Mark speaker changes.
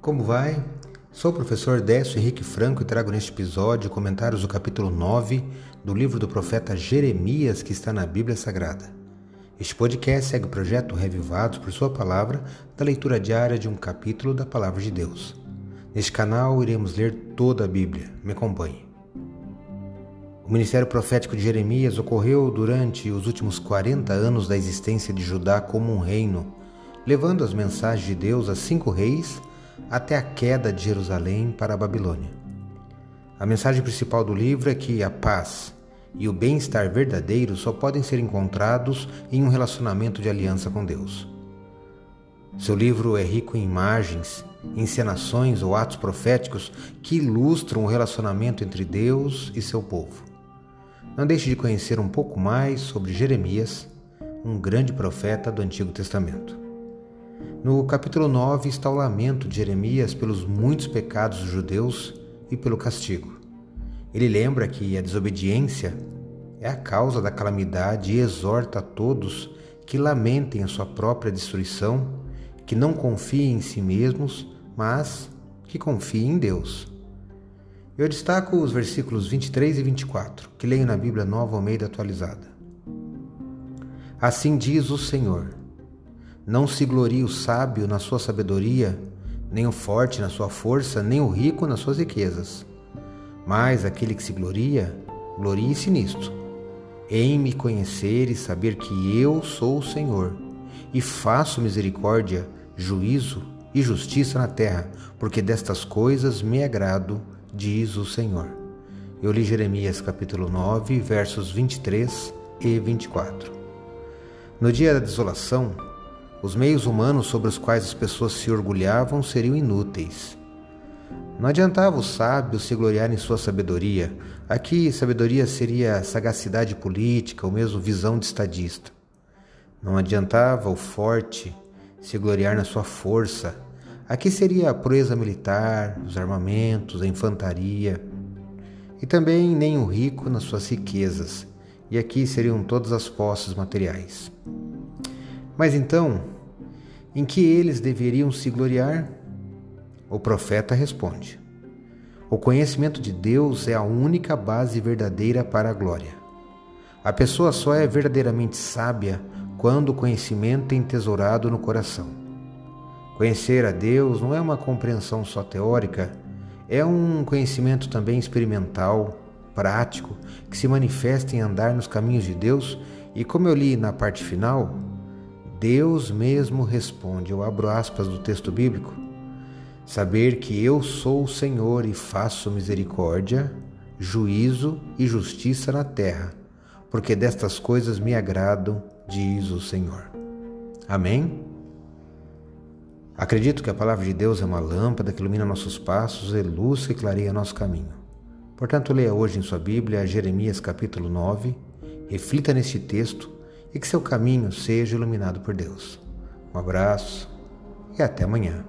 Speaker 1: Como vai? Sou o professor Décio Henrique Franco e trago neste episódio comentários do capítulo 9 do livro do profeta Jeremias que está na Bíblia Sagrada. Este podcast segue o projeto Revivados por Sua Palavra da leitura diária de um capítulo da Palavra de Deus. Neste canal iremos ler toda a Bíblia. Me acompanhe. O ministério profético de Jeremias ocorreu durante os últimos 40 anos da existência de Judá como um reino, levando as mensagens de Deus a cinco reis até a queda de Jerusalém para a Babilônia. A mensagem principal do livro é que a paz e o bem-estar verdadeiro só podem ser encontrados em um relacionamento de aliança com Deus. Seu livro é rico em imagens, encenações ou atos proféticos que ilustram o relacionamento entre Deus e seu povo. Não deixe de conhecer um pouco mais sobre Jeremias, um grande profeta do Antigo Testamento. No capítulo 9 está o lamento de Jeremias pelos muitos pecados dos judeus e pelo castigo. Ele lembra que a desobediência é a causa da calamidade e exorta a todos que lamentem a sua própria destruição, que não confiem em si mesmos, mas que confiem em Deus. Eu destaco os versículos 23 e 24, que leio na Bíblia Nova Almeida atualizada. Assim diz o Senhor: Não se glorie o sábio na sua sabedoria, nem o forte na sua força, nem o rico nas suas riquezas. Mas aquele que se gloria, glorie-se nisto, em me conhecer e saber que eu sou o Senhor, e faço misericórdia, juízo e justiça na terra, porque destas coisas me agrado diz o Senhor. Eu li Jeremias capítulo 9, versos 23 e 24. No dia da desolação, os meios humanos sobre os quais as pessoas se orgulhavam seriam inúteis. Não adiantava o sábio se gloriar em sua sabedoria. Aqui, sabedoria seria sagacidade política ou mesmo visão de estadista. Não adiantava o forte se gloriar na sua força, Aqui seria a proeza militar, os armamentos, a infantaria, e também nem o rico nas suas riquezas, e aqui seriam todas as posses materiais. Mas então, em que eles deveriam se gloriar? O profeta responde: O conhecimento de Deus é a única base verdadeira para a glória. A pessoa só é verdadeiramente sábia quando o conhecimento é entesourado no coração. Conhecer a Deus não é uma compreensão só teórica, é um conhecimento também experimental, prático, que se manifesta em andar nos caminhos de Deus e, como eu li na parte final, Deus mesmo responde, eu abro aspas do texto bíblico, saber que eu sou o Senhor e faço misericórdia, juízo e justiça na terra, porque destas coisas me agrado, diz o Senhor. Amém? Acredito que a palavra de Deus é uma lâmpada que ilumina nossos passos e luz que clareia nosso caminho. Portanto, leia hoje em sua Bíblia Jeremias capítulo 9, reflita neste texto e que seu caminho seja iluminado por Deus. Um abraço e até amanhã.